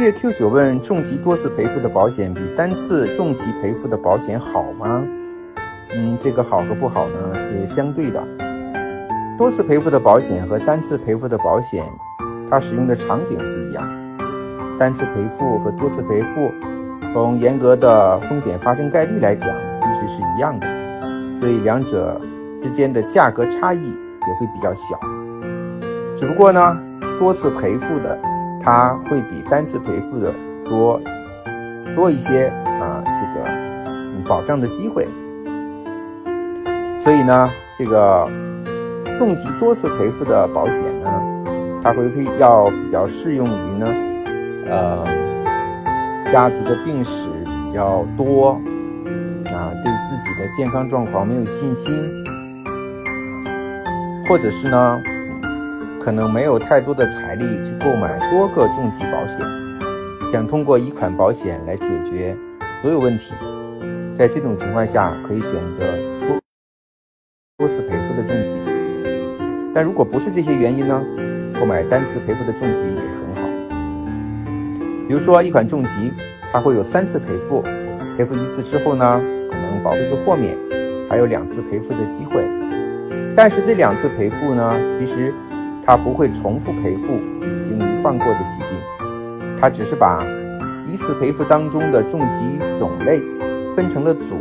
月 Q 九问：重疾多次赔付的保险比单次重疾赔付的保险好吗？嗯，这个好和不好呢是相对的。多次赔付的保险和单次赔付的保险，它使用的场景不一样。单次赔付和多次赔付，从严格的风险发生概率来讲，其实是一样的，所以两者之间的价格差异也会比较小。只不过呢，多次赔付的。它会比单次赔付的多多一些啊，这个保障的机会。所以呢，这个重疾多次赔付的保险呢，它会会要比较适用于呢，呃，家族的病史比较多啊，对自己的健康状况没有信心，或者是呢。可能没有太多的财力去购买多个重疾保险，想通过一款保险来解决所有问题。在这种情况下，可以选择多多次赔付的重疾。但如果不是这些原因呢？购买单次赔付的重疾也很好。比如说一款重疾，它会有三次赔付，赔付一次之后呢，可能保费就豁免，还有两次赔付的机会。但是这两次赔付呢，其实。它不会重复赔付已经罹患过的疾病，它只是把一次赔付当中的重疾种类分成了组，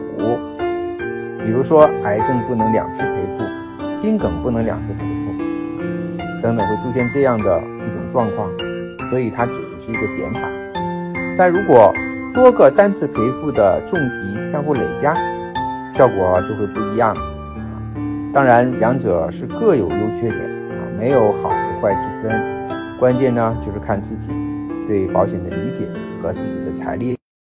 比如说癌症不能两次赔付，心梗不能两次赔付，等等会出现这样的一种状况，所以它只是一个减法。但如果多个单次赔付的重疾相互累加，效果就会不一样。当然，两者是各有优缺点。没有好和坏之分，关键呢就是看自己对保险的理解和自己的财力。